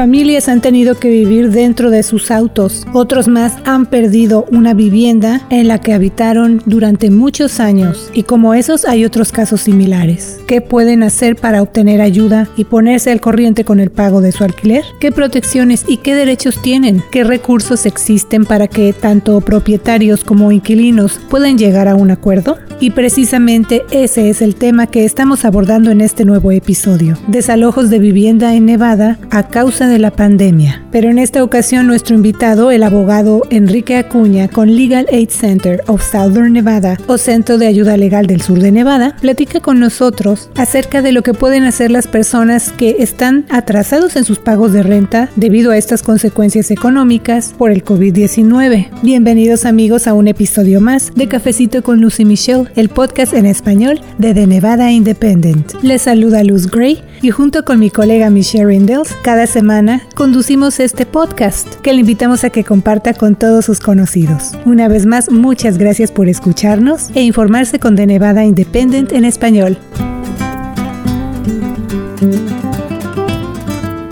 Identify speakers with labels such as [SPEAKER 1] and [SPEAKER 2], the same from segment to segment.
[SPEAKER 1] Familias han tenido que vivir dentro de sus autos, otros más han perdido una vivienda en la que habitaron durante muchos años y como esos hay otros casos similares. ¿Qué pueden hacer para obtener ayuda y ponerse al corriente con el pago de su alquiler? ¿Qué protecciones y qué derechos tienen? ¿Qué recursos existen para que tanto propietarios como inquilinos puedan llegar a un acuerdo? Y precisamente ese es el tema que estamos abordando en este nuevo episodio. Desalojos de vivienda en Nevada a causa de la pandemia. Pero en esta ocasión nuestro invitado, el abogado Enrique Acuña con Legal Aid Center of Southern Nevada o Centro de Ayuda Legal del Sur de Nevada, platica con nosotros acerca de lo que pueden hacer las personas que están atrasados en sus pagos de renta debido a estas consecuencias económicas por el COVID-19. Bienvenidos amigos a un episodio más de Cafecito con Lucy Michelle el podcast en español de The Nevada Independent. Les saluda Luz Gray y junto con mi colega Michelle Rindels, cada semana conducimos este podcast que le invitamos a que comparta con todos sus conocidos. Una vez más, muchas gracias por escucharnos e informarse con The Nevada Independent en español.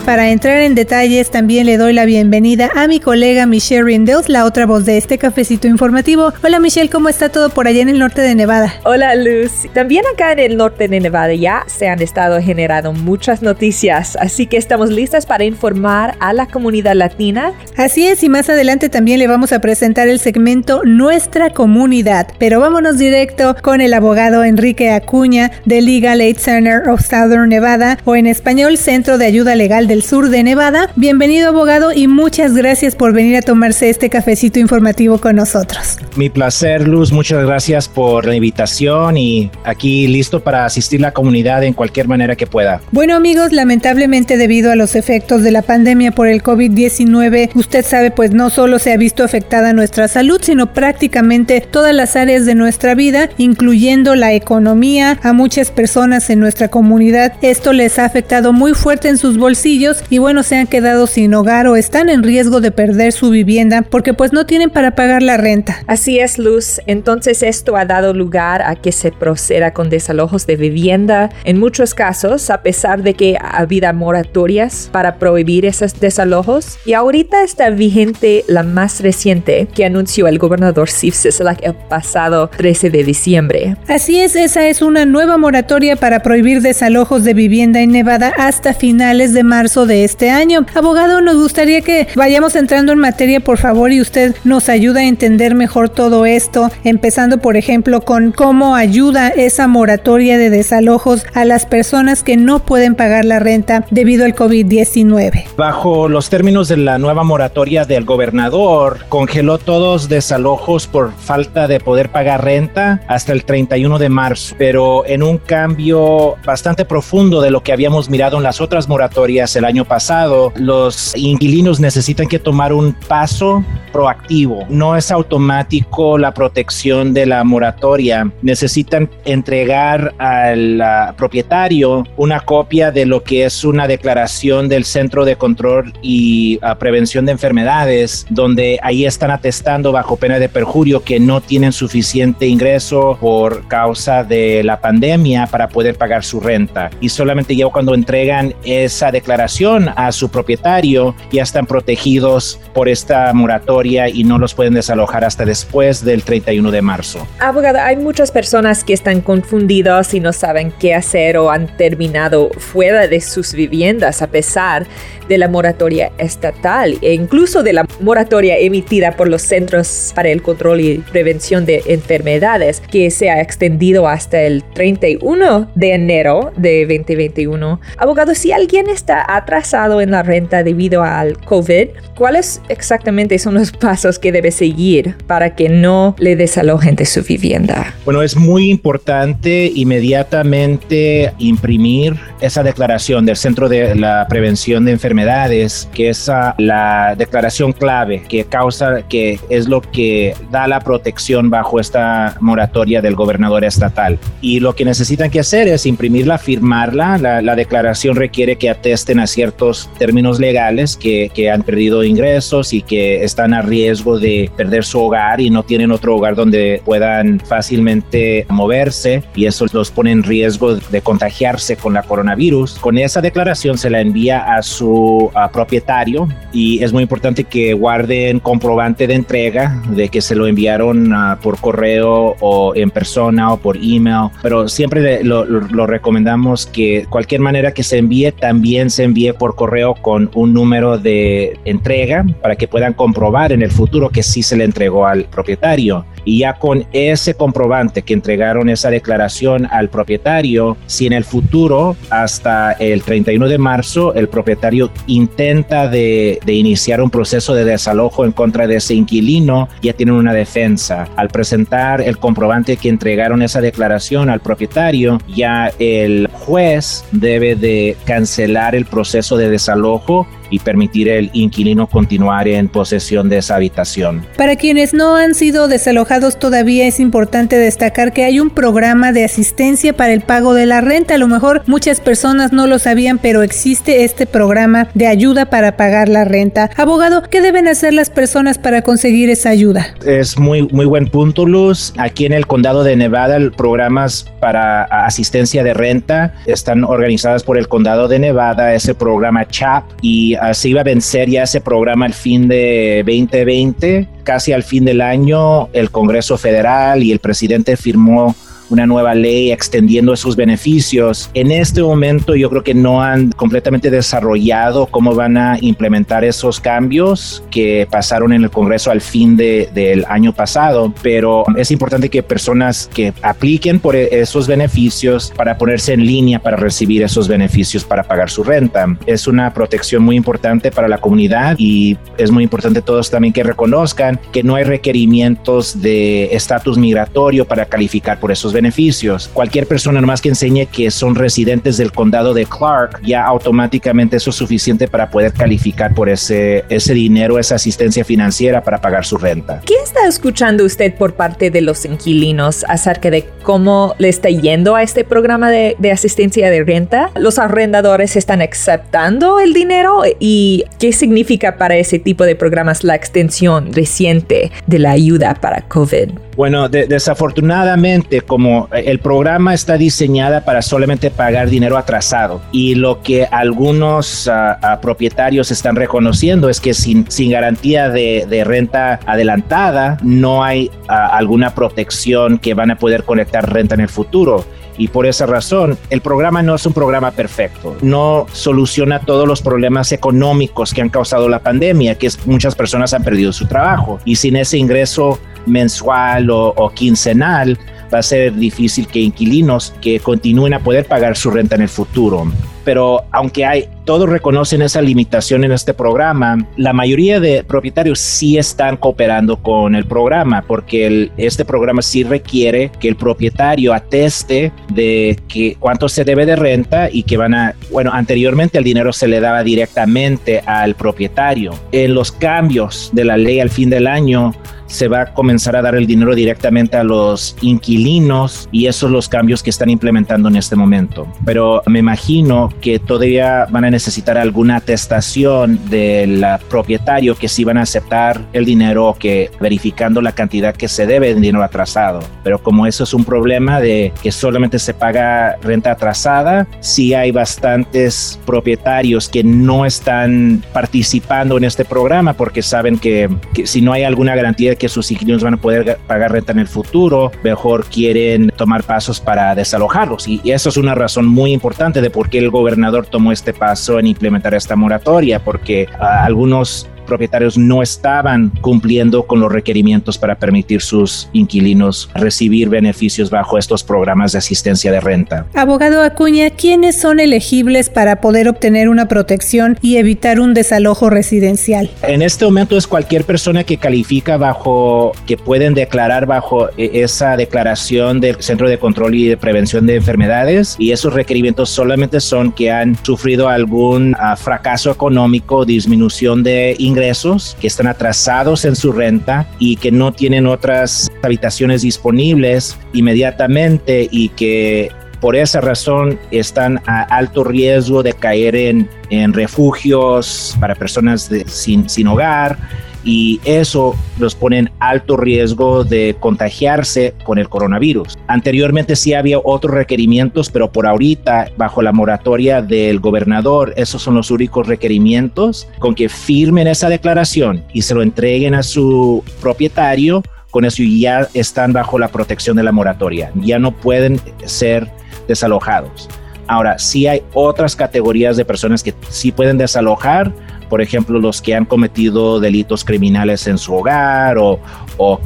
[SPEAKER 1] Para entrar en detalles, también le doy la bienvenida a mi colega Michelle Rindels, la otra voz de este cafecito informativo. Hola Michelle, ¿cómo está todo por allá en el norte de Nevada?
[SPEAKER 2] Hola Luz. También acá en el norte de Nevada ya se han estado generando muchas noticias, así que estamos listas para informar a la comunidad latina.
[SPEAKER 1] Así es, y más adelante también le vamos a presentar el segmento Nuestra Comunidad. Pero vámonos directo con el abogado Enrique Acuña de Legal Aid Center of Southern Nevada, o en español Centro de Ayuda Legal del sur de Nevada. Bienvenido abogado y muchas gracias por venir a tomarse este cafecito informativo con nosotros.
[SPEAKER 3] Mi placer Luz, muchas gracias por la invitación y aquí listo para asistir la comunidad en cualquier manera que pueda.
[SPEAKER 1] Bueno amigos, lamentablemente debido a los efectos de la pandemia por el COVID-19, usted sabe pues no solo se ha visto afectada nuestra salud, sino prácticamente todas las áreas de nuestra vida, incluyendo la economía, a muchas personas en nuestra comunidad. Esto les ha afectado muy fuerte en sus bolsillos y bueno, se han quedado sin hogar o están en riesgo de perder su vivienda porque pues no tienen para pagar la renta.
[SPEAKER 2] Así es, Luz. Entonces esto ha dado lugar a que se proceda con desalojos de vivienda. En muchos casos, a pesar de que ha habido moratorias para prohibir esos desalojos. Y ahorita está vigente la más reciente que anunció el gobernador Steve Sisolak el pasado 13 de diciembre.
[SPEAKER 1] Así es, esa es una nueva moratoria para prohibir desalojos de vivienda en Nevada hasta finales de marzo de este año. Abogado, nos gustaría que vayamos entrando en materia, por favor, y usted nos ayuda a entender mejor todo esto, empezando, por ejemplo, con cómo ayuda esa moratoria de desalojos a las personas que no pueden pagar la renta debido al COVID-19.
[SPEAKER 3] Bajo los términos de la nueva moratoria del gobernador, congeló todos desalojos por falta de poder pagar renta hasta el 31 de marzo, pero en un cambio bastante profundo de lo que habíamos mirado en las otras moratorias el año pasado, los inquilinos necesitan que tomar un paso proactivo. No es automático la protección de la moratoria. Necesitan entregar al propietario una copia de lo que es una declaración del Centro de Control y ah, Prevención de Enfermedades, donde ahí están atestando bajo pena de perjurio que no tienen suficiente ingreso por causa de la pandemia para poder pagar su renta. Y solamente ya cuando entregan esa declaración a su propietario, ya están protegidos por esta moratoria y no los pueden desalojar hasta después del 31 de marzo.
[SPEAKER 2] Abogado, hay muchas personas que están confundidos y no saben qué hacer o han terminado fuera de sus viviendas a pesar de la moratoria estatal e incluso de la moratoria emitida por los Centros para el Control y Prevención de Enfermedades que se ha extendido hasta el 31 de enero de 2021. Abogado, si alguien está atrasado en la renta debido al COVID, ¿cuáles exactamente son los pasos que debe seguir para que no le desalojen de su vivienda?
[SPEAKER 3] Bueno, es muy importante inmediatamente imprimir esa declaración del Centro de la Prevención de Enfermedades que es la declaración clave que causa, que es lo que da la protección bajo esta moratoria del gobernador estatal. Y lo que necesitan que hacer es imprimirla, firmarla. La, la declaración requiere que atesten a ciertos términos legales que, que han perdido ingresos y que están a riesgo de perder su hogar y no tienen otro hogar donde puedan fácilmente moverse y eso los pone en riesgo de contagiarse con la coronavirus. Con esa declaración se la envía a su propietario y es muy importante que guarden comprobante de entrega de que se lo enviaron uh, por correo o en persona o por email, pero siempre lo, lo, recomendamos que cualquier manera que se envíe también se envíe por correo con un número de entrega para que puedan comprobar en el futuro que sí se le entregó al propietario. Y ya con ese comprobante que entregaron esa declaración al propietario, si en el futuro, hasta el 31 de marzo, el propietario intenta de, iniciar un proceso de desalojo en contra de ese inquilino, ya tienen una defensa. Al presentar el comprobante que entregaron esa declaración al propietario, ya el juez debe de cancelar el proceso de desalojo y permitir el inquilino continuar en posesión de esa habitación.
[SPEAKER 1] Para quienes no han sido desalojados todavía es importante destacar que hay un programa de asistencia para el pago de la renta. A lo mejor muchas personas no lo sabían, pero existe este programa de ayuda para pagar la renta. Abogado, ¿qué deben hacer las personas para conseguir esa ayuda?
[SPEAKER 3] Es muy, muy buen punto, Luz. Aquí en el condado de Nevada, programas para asistencia de renta están organizadas por el condado de Nevada, ese programa CHAP, y se iba a vencer ya ese programa al fin de 2020. Casi al fin del año, el Congreso Federal y el presidente firmó una nueva ley extendiendo esos beneficios. En este momento yo creo que no han completamente desarrollado cómo van a implementar esos cambios que pasaron en el Congreso al fin de, del año pasado, pero es importante que personas que apliquen por esos beneficios para ponerse en línea para recibir esos beneficios para pagar su renta. Es una protección muy importante para la comunidad y es muy importante todos también que reconozcan que no hay requerimientos de estatus migratorio para calificar por esos beneficios beneficios. Cualquier persona nomás que enseñe que son residentes del condado de Clark, ya automáticamente eso es suficiente para poder calificar por ese, ese dinero, esa asistencia financiera para pagar su renta.
[SPEAKER 2] ¿Qué está escuchando usted por parte de los inquilinos acerca de cómo le está yendo a este programa de, de asistencia de renta? ¿Los arrendadores están aceptando el dinero? ¿Y qué significa para ese tipo de programas la extensión reciente de la ayuda para COVID?
[SPEAKER 3] Bueno, desafortunadamente, como el programa está diseñada para solamente pagar dinero atrasado y lo que algunos ah, propietarios están reconociendo es que sin, garantía de, renta adelantada no hay ah, alguna protección que van a poder conectar renta en el futuro. Y por esa razón el programa no es un programa perfecto, no soluciona todos los problemas económicos que han causado la pandemia, que es, muchas personas han perdido su trabajo. Y sin ese ingreso mensual o, quincenal, va a ser difícil que inquilinos que continúen a poder pagar su renta en el futuro. Pero aunque hay, todos reconocen esa limitación en este programa, la mayoría de propietarios sí están cooperando con el programa porque este programa sí requiere que el propietario ateste de que cuánto se debe de renta y que van a, bueno, anteriormente el dinero se le daba directamente al propietario. En los cambios de la ley al fin del año, se va a comenzar a dar el dinero directamente a los inquilinos y esos son los cambios que están implementando en este momento. Pero me imagino que todavía van a necesitar alguna atestación del propietario que sí van a aceptar el dinero que verificando la cantidad que se debe de dinero atrasado. Pero como eso es un problema de que solamente se paga renta atrasada, sí hay bastantes propietarios que no están participando en este programa porque saben que, que si no hay alguna garantía que sus inquilinos van a poder pagar renta en el futuro, mejor quieren tomar pasos para desalojarlos. Y, eso es una razón muy importante de por qué el gobernador tomó este paso en implementar esta moratoria, porque ah, algunos propietarios no estaban cumpliendo con los requerimientos para permitir sus inquilinos recibir beneficios bajo estos programas de asistencia de renta.
[SPEAKER 1] Abogado Acuña, ¿quiénes son elegibles para poder obtener una protección y evitar un desalojo residencial?
[SPEAKER 3] En este momento es cualquier persona que califica bajo, que pueden declarar bajo e, esa declaración del Centro de Control y de Prevención de Enfermedades y esos requerimientos solamente son que han sufrido algún ah, fracaso económico, disminución de ingresos ingresos, que están atrasados en su renta y que no tienen otras habitaciones disponibles inmediatamente y que por esa razón están a alto riesgo de caer en, en refugios para personas sin, sin hogar y eso los pone en alto riesgo de contagiarse con el coronavirus. Anteriormente sí había otros requerimientos, pero por ahorita, bajo la moratoria del gobernador, esos son los únicos requerimientos con que firmen esa declaración y se lo entreguen a su propietario. Con eso ya están bajo la protección de la moratoria. Ya no pueden ser desalojados. Ahora, sí hay otras categorías de personas que sí pueden desalojar, por ejemplo, los que han cometido delitos criminales en su hogar o,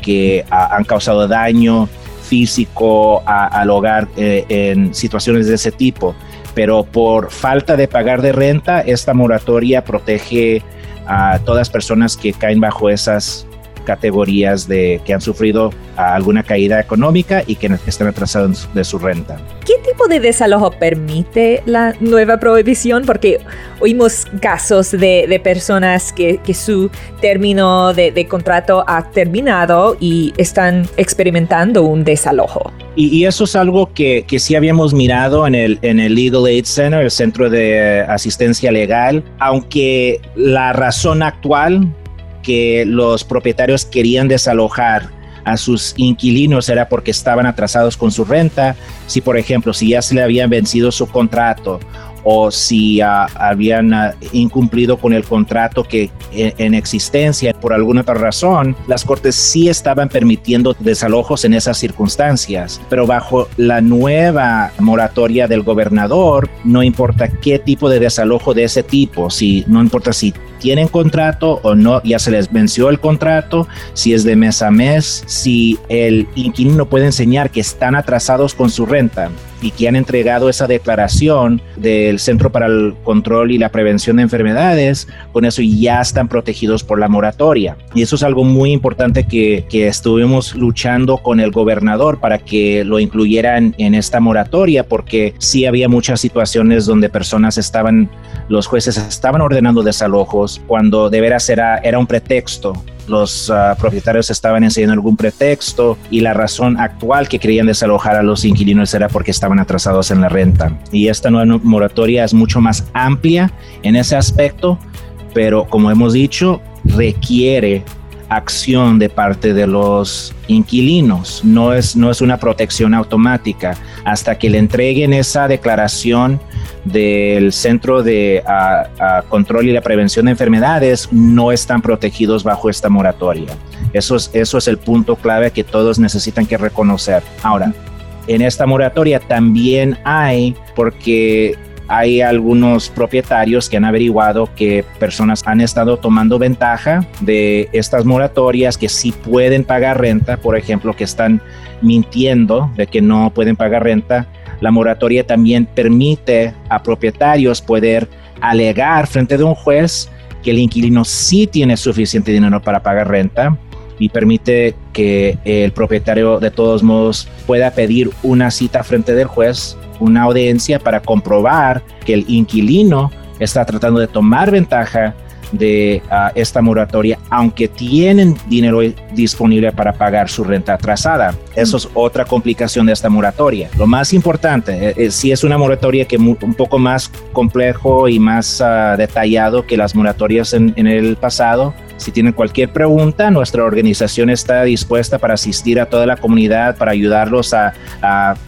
[SPEAKER 3] que han causado daño físico al hogar eh, en situaciones de ese tipo. Pero por falta de pagar de renta, esta moratoria protege a todas personas que caen bajo esas categorías de que han sufrido alguna caída económica y que están atrasados de su renta.
[SPEAKER 2] ¿Qué tipo de desalojo permite la nueva prohibición? Porque oímos casos de, de personas que, que, su término de, de, contrato ha terminado y están experimentando un desalojo.
[SPEAKER 3] Y, y eso es algo que, que, sí habíamos mirado en el, en el Legal Aid Center, el Centro de Asistencia Legal, aunque la razón actual que los propietarios querían desalojar a sus inquilinos era porque estaban atrasados con su renta, si por ejemplo, si ya se le habían vencido su contrato o si ah, habían ah, incumplido con el contrato que e, en, existencia por alguna otra razón, las cortes sí estaban permitiendo desalojos en esas circunstancias, pero bajo la nueva moratoria del gobernador, no importa qué tipo de desalojo de ese tipo, si no importa si tienen contrato o no, ya se les venció el contrato, si es de mes a mes, si el inquilino puede enseñar que están atrasados con su renta y que han entregado esa declaración del Centro para el Control y la Prevención de Enfermedades, con eso ya están protegidos por la moratoria. Y eso es algo muy importante que, que estuvimos luchando con el gobernador para que lo incluyeran en esta moratoria, porque sí había muchas situaciones donde personas estaban, los jueces estaban ordenando desalojos, cuando de veras era, era un pretexto. Los ah, propietarios estaban enseñando algún pretexto y la razón actual que querían desalojar a los inquilinos era porque estaban atrasados en la renta. Y esta nueva moratoria es mucho más amplia en ese aspecto, pero como hemos dicho, requiere acción de parte de los inquilinos, no es, no es una protección automática. Hasta que le entreguen esa declaración del Centro de Control y la Prevención de Enfermedades, no están protegidos bajo esta moratoria. Eso es, eso es el punto clave que todos necesitan que reconocer. Ahora, en esta moratoria también hay, porque hay algunos propietarios que han averiguado que personas han estado tomando ventaja de estas moratorias que sí pueden pagar renta, por ejemplo, que están mintiendo de que no pueden pagar renta. La moratoria también permite a propietarios poder alegar frente de un juez que el inquilino sí tiene suficiente dinero para pagar renta y permite que el propietario de todos modos pueda pedir una cita frente del juez una audiencia para comprobar que el inquilino está tratando de tomar ventaja de ah, esta moratoria, aunque tienen dinero disponible para pagar su renta atrasada. Eso es otra complicación de esta moratoria. Lo más importante, eh, eh, si es una moratoria que es un poco más complejo y más ah, detallado que las moratorias en, el pasado, si tienen cualquier pregunta, nuestra organización está dispuesta para asistir a toda la comunidad, para ayudarlos a,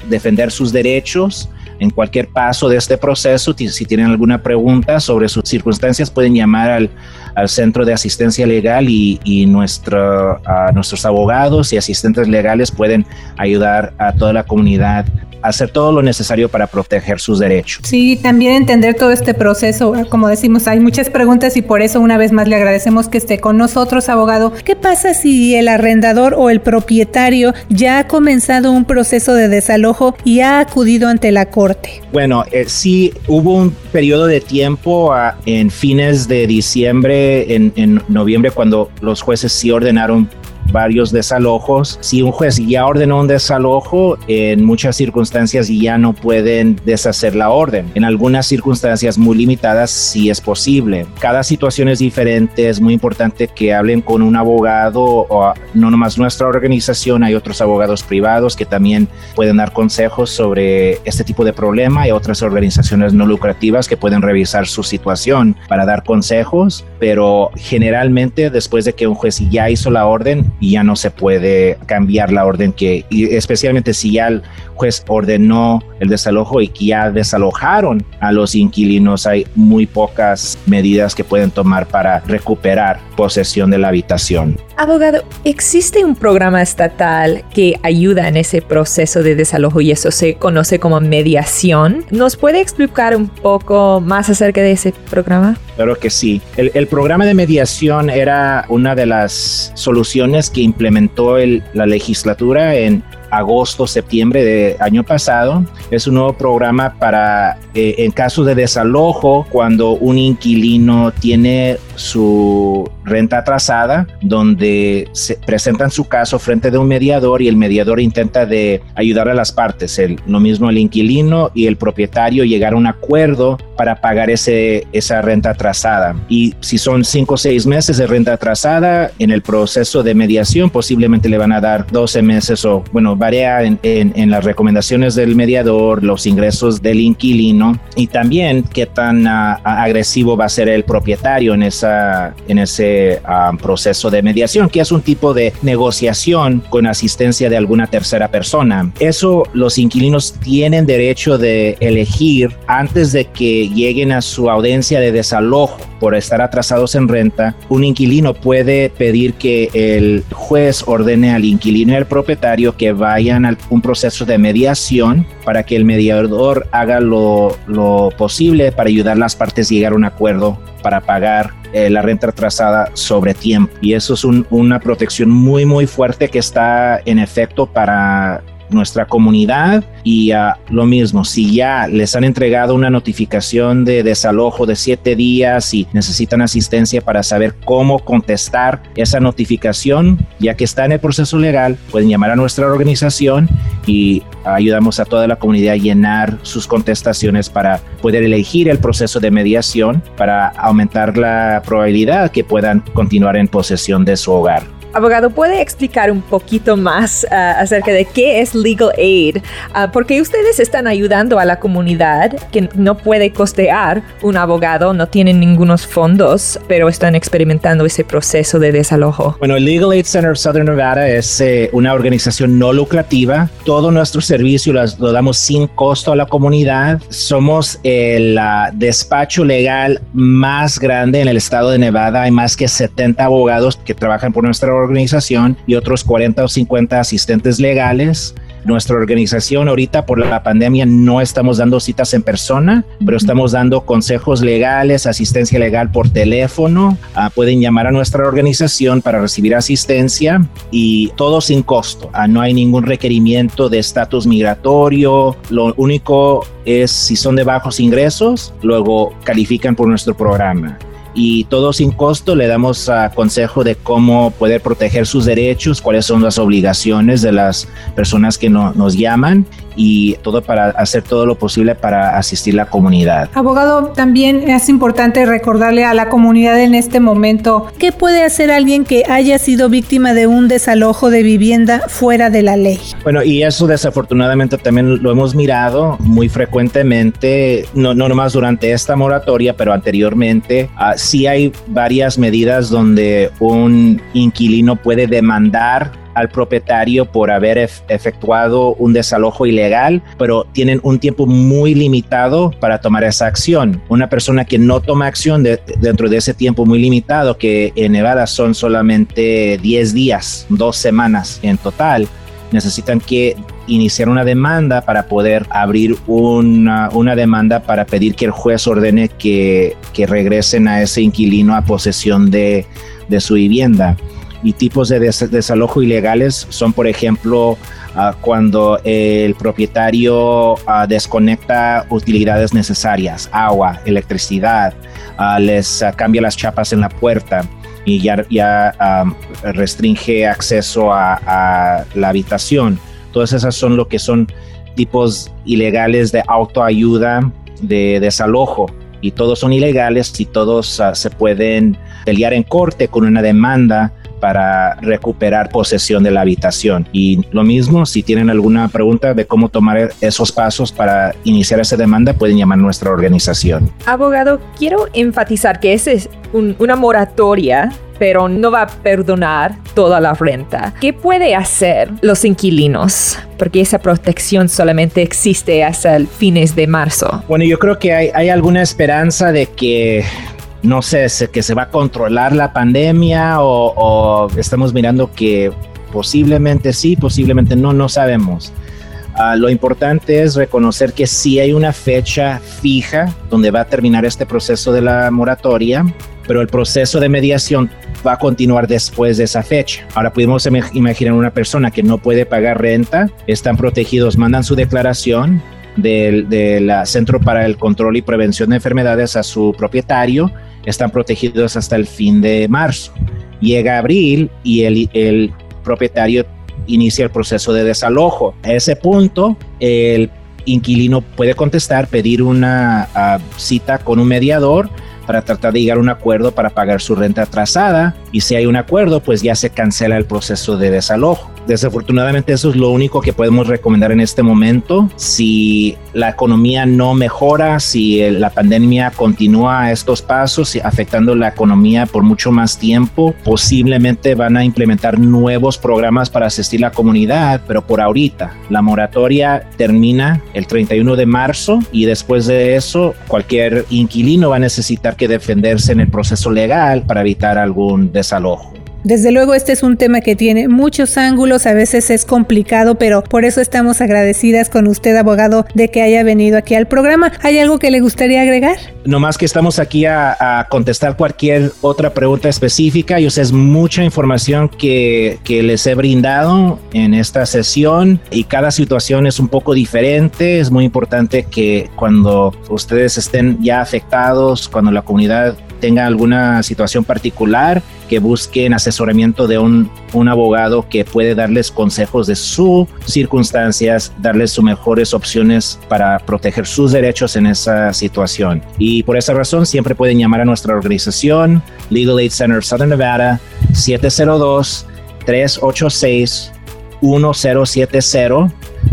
[SPEAKER 3] defender sus derechos en cualquier paso de este proceso. Si tienen alguna pregunta sobre sus circunstancias, pueden llamar al, al Centro de Asistencia Legal y, y nuestro, a nuestros abogados y asistentes legales pueden ayudar a toda la comunidad hacer todo lo necesario para proteger sus derechos.
[SPEAKER 1] Sí, también entender todo este proceso. Como decimos, hay muchas preguntas y por eso una vez más le agradecemos que esté con nosotros, abogado. ¿Qué pasa si el arrendador o el propietario ya ha comenzado un proceso de desalojo y ha acudido ante la corte?
[SPEAKER 3] Bueno, eh, sí hubo un periodo de tiempo ah, en fines de diciembre, en, en noviembre, cuando los jueces sí ordenaron varios desalojos. Si un juez ya ordenó un desalojo, en muchas circunstancias ya no pueden deshacer la orden. En algunas circunstancias muy limitadas sí es posible. Cada situación es diferente, es muy importante que hablen con un abogado o no nomás nuestra organización, hay otros abogados privados que también pueden dar consejos sobre este tipo de problema y otras organizaciones no lucrativas que pueden revisar su situación para dar consejos, pero generalmente después de que un juez ya hizo la orden, ya no se puede cambiar la orden que, especialmente si ya el juez ordenó el desalojo y que ya desalojaron a los inquilinos, hay muy pocas medidas que pueden tomar para recuperar posesión de la habitación.
[SPEAKER 2] Abogado, ¿existe un programa estatal que ayuda en ese proceso de desalojo y eso se conoce como mediación? ¿Nos puede explicar un poco más acerca de ese programa?
[SPEAKER 3] Claro que sí. El, el programa de mediación era una de las soluciones que implementó el, la legislatura en agosto, septiembre de año pasado. Es un nuevo programa para, eh, en caso de desalojo, cuando un inquilino tiene su renta atrasada, donde se presentan su caso frente de un mediador y el mediador intenta de ayudar a las partes, el, lo mismo el inquilino y el propietario llegar a un acuerdo para pagar ese, esa renta atrasada. Y si son cinco o seis meses de renta atrasada, en el proceso de mediación posiblemente le van a dar 12 meses o, bueno, varía en, en, las recomendaciones del mediador, los ingresos del inquilino y también qué tan uh, agresivo va a ser el propietario en, esa, en ese uh, proceso de mediación, que es un tipo de negociación con asistencia de alguna tercera persona. Eso los inquilinos tienen derecho de elegir antes de que lleguen a su audiencia de desalojo por estar atrasados en renta. Un inquilino puede pedir que el juez ordene al inquilino y al propietario que vayan a un proceso de mediación para que el mediador haga lo, lo posible para ayudar a las partes a llegar a un acuerdo para pagar eh, la renta atrasada sobre tiempo. Y eso es un, una protección muy, muy fuerte que está en efecto para nuestra comunidad y lo mismo, si ya les han entregado una notificación de desalojo de siete días y necesitan asistencia para saber cómo contestar esa notificación, ya que está en el proceso legal, pueden llamar a nuestra organización y ayudamos a toda la comunidad a llenar sus contestaciones para poder elegir el proceso de mediación para aumentar la probabilidad que puedan continuar en posesión de su hogar.
[SPEAKER 2] Abogado, ¿puede explicar un poquito más uh, acerca de qué es Legal Aid? Uh, porque ustedes están ayudando a la comunidad que no puede costear un abogado, no tienen ningunos fondos, pero están experimentando ese proceso de desalojo.
[SPEAKER 3] Bueno, el Legal Aid Center of Southern Nevada es eh, una organización no lucrativa. Todo nuestro servicio lo, damos sin costo a la comunidad. Somos el uh, despacho legal más grande en el estado de Nevada. Hay más que 70 abogados que trabajan por nuestra organización organización y otros 40 o 50 asistentes legales. Nuestra organización ahorita por la pandemia no estamos dando citas en persona, pero estamos dando consejos legales, asistencia legal por teléfono. Uh, pueden llamar a nuestra organización para recibir asistencia y todo sin costo. Uh, no hay ningún requerimiento de estatus migratorio. Lo único es si son de bajos ingresos, luego califican por nuestro programa y todo sin costo le damos a consejo de cómo poder proteger sus derechos, cuáles son las obligaciones de las personas que no, nos llaman y todo para hacer todo lo posible para asistir a la comunidad.
[SPEAKER 1] Abogado, también es importante recordarle a la comunidad en este momento qué puede hacer alguien que haya sido víctima de un desalojo de vivienda fuera de la ley.
[SPEAKER 3] Bueno, y eso desafortunadamente también lo hemos mirado muy frecuentemente, no, no nomás durante esta moratoria, pero anteriormente. Uh, sí hay varias medidas donde un inquilino puede demandar al propietario por haber efectuado un desalojo ilegal, pero tienen un tiempo muy limitado para tomar esa acción. Una persona que no toma acción de, dentro de ese tiempo muy limitado, que en Nevada son solamente 10 días, dos semanas en total, necesitan que iniciar una demanda para poder abrir una, una demanda para pedir que el juez ordene que, que regresen a ese inquilino a posesión de, de su vivienda y tipos de des desalojo ilegales son, por ejemplo, uh, cuando el propietario uh, desconecta utilidades necesarias, agua, electricidad, uh, les cambia las chapas en la puerta, y ya, ya restringe acceso a, la habitación. Todas esas son lo que son tipos ilegales de autoayuda, de desalojo, y todos son ilegales y todos ah, se pueden pelear en corte con una demanda para recuperar posesión de la habitación. Y lo mismo, si tienen alguna pregunta de cómo tomar esos pasos para iniciar esa demanda, pueden llamar a nuestra organización.
[SPEAKER 2] Abogado, quiero enfatizar que esa es una moratoria pero no va a perdonar toda la renta. ¿Qué puede hacer los inquilinos? Porque esa protección solamente existe hasta el fines de marzo.
[SPEAKER 3] Bueno, yo creo que hay, hay alguna esperanza de que no sé, que se va a controlar la pandemia o, estamos mirando que posiblemente sí, posiblemente no, no sabemos. Ah, lo importante es reconocer que sí hay una fecha fija donde va a terminar este proceso de la moratoria, pero el proceso de mediación va a continuar después de esa fecha. Ahora pudimos imaginar una persona que no puede pagar renta, están protegidos, mandan su declaración, del, del, Centro para el Control y Prevención de Enfermedades a su propietario están protegidos hasta el fin de marzo. Llega abril y el, el propietario inicia el proceso de desalojo. A ese punto, el inquilino puede contestar, pedir una ah, cita con un mediador para tratar de llegar a un acuerdo para pagar su renta atrasada y si hay un acuerdo pues ya se cancela el proceso de desalojo. Desafortunadamente eso es lo único que podemos recomendar en este momento. Si la economía no mejora, si la pandemia continúa a estos pasos, afectando la economía por mucho más tiempo, posiblemente van a implementar nuevos programas para asistir a la comunidad, pero por ahorita la moratoria termina el 31 de marzo y después de eso cualquier inquilino va a necesitar que defenderse en el proceso legal para evitar algún desalojo.
[SPEAKER 1] Desde luego este es un tema que tiene muchos ángulos, a veces es complicado, pero por eso estamos agradecidas con usted, abogado, de que haya venido aquí al programa. ¿Hay algo que le gustaría agregar?
[SPEAKER 3] No más que estamos aquí a, contestar cualquier otra pregunta específica. Yo sé es mucha información que, que les he brindado en esta sesión y cada situación es un poco diferente. Es muy importante que cuando ustedes estén ya afectados, cuando la comunidad tenga alguna situación particular, que busquen asesoramiento de un, un abogado que puede darles consejos de sus circunstancias, darles sus mejores opciones para proteger sus derechos en esa situación. Y por esa razón siempre pueden llamar a nuestra organización, Legal Aid Center Southern Nevada, 702 386 1070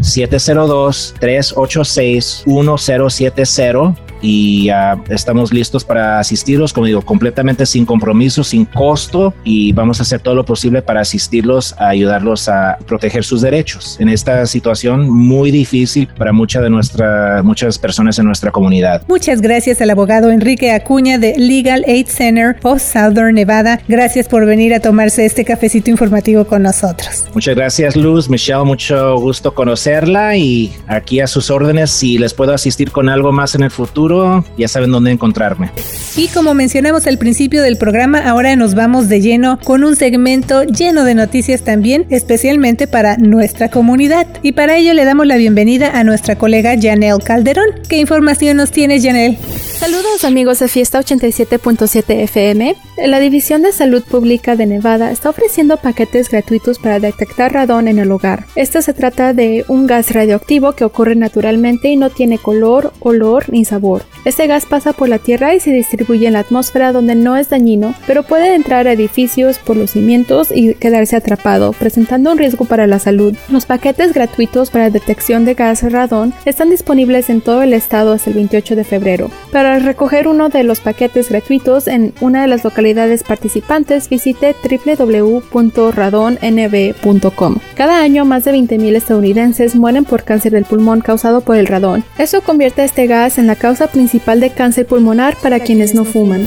[SPEAKER 3] 702 386 1070 y estamos listos para asistirlos, como digo, completamente sin compromiso, sin costo y vamos a hacer todo lo posible para asistirlos, a ayudarlos a proteger sus derechos en esta situación muy difícil para muchas de nuestra, muchas personas en nuestra comunidad.
[SPEAKER 1] Muchas gracias al abogado Enrique Acuña de Legal Aid Center of Southern Nevada. Gracias por venir a tomarse este cafecito informativo con nosotros.
[SPEAKER 3] Muchas gracias Luz, Michelle, mucho gusto conocerla y aquí a sus órdenes si les puedo asistir con algo más en el futuro ya saben dónde encontrarme.
[SPEAKER 1] Y como mencionamos al principio del programa, ahora nos vamos de lleno con un segmento lleno de noticias también, especialmente para nuestra comunidad. Y para ello le damos la bienvenida a nuestra colega Janelle Calderón. ¿Qué información nos tiene Janelle?
[SPEAKER 4] Saludos amigos de Fiesta 87.7 FM. La División de Salud Pública de Nevada está ofreciendo paquetes gratuitos para detectar radón en el hogar. Esto se trata de un gas radioactivo que ocurre naturalmente y no tiene color, olor ni sabor. Este gas pasa por la tierra y se distribuye en la atmósfera donde no es dañino, pero puede entrar a edificios por los cimientos y quedarse atrapado, presentando un riesgo para la salud. Los paquetes gratuitos para detección de gas radón están disponibles en todo el estado hasta el 28 de febrero. Para recoger uno de los paquetes gratuitos en una de las localidades participantes, visite www.radonnb.com. Cada año más de 20.000 estadounidenses mueren por cáncer del pulmón causado por el radón. Eso convierte a este gas en la causa principal de cáncer pulmonar para quienes no fuman.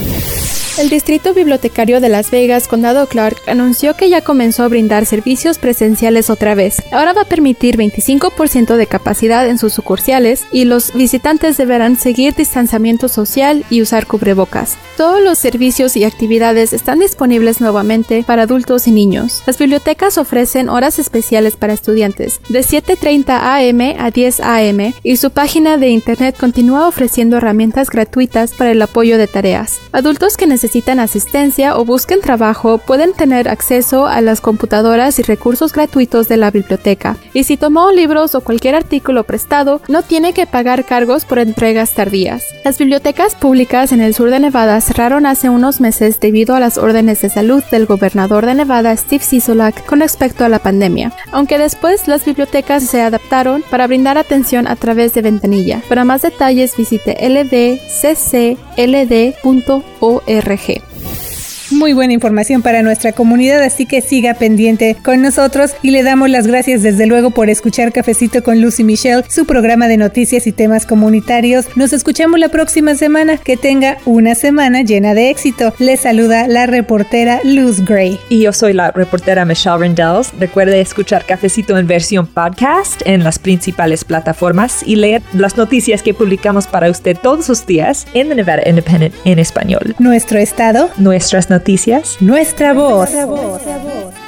[SPEAKER 4] El Distrito Bibliotecario de Las Vegas, Condado Clark, anunció que ya comenzó a brindar servicios presenciales otra vez. Ahora va a permitir 25% de capacidad en sus sucursales y los visitantes deberán seguir distanciamiento social y usar cubrebocas. Todos los servicios y actividades están disponibles nuevamente para adultos y niños. Las bibliotecas ofrecen horas especiales para estudiantes de 7.30 am a 10 am y su página de internet continúa ofreciendo herramientas gratuitas para el apoyo de tareas. Adultos que necesitan necesitan asistencia o busquen trabajo pueden tener acceso a las computadoras y recursos gratuitos de la biblioteca. Y si tomó libros o cualquier artículo prestado, no tiene que pagar cargos por entregas tardías. Las bibliotecas públicas en el sur de Nevada cerraron hace unos meses debido a las órdenes de salud del gobernador de Nevada, Steve Sisolak, con respecto a la pandemia, aunque después las bibliotecas se adaptaron para brindar atención a través de ventanilla. Para más detalles visite BG.
[SPEAKER 1] Muy buena información para nuestra comunidad, así que siga pendiente con nosotros y le damos las gracias desde luego por escuchar Cafecito con Lucy Michelle, su programa de noticias y temas comunitarios. Nos escuchamos la próxima semana. Que tenga una semana llena de éxito. Le saluda la reportera Luz Gray.
[SPEAKER 2] Y yo soy la reportera Michelle Rendells. Recuerde escuchar Cafecito en versión podcast en las principales plataformas y leer las noticias que publicamos para usted todos los días en The Nevada Independent en español.
[SPEAKER 1] Nuestro estado,
[SPEAKER 2] nuestras noticias, noticias, nuestra voz.
[SPEAKER 1] Nuestra voz. Nuestra voz.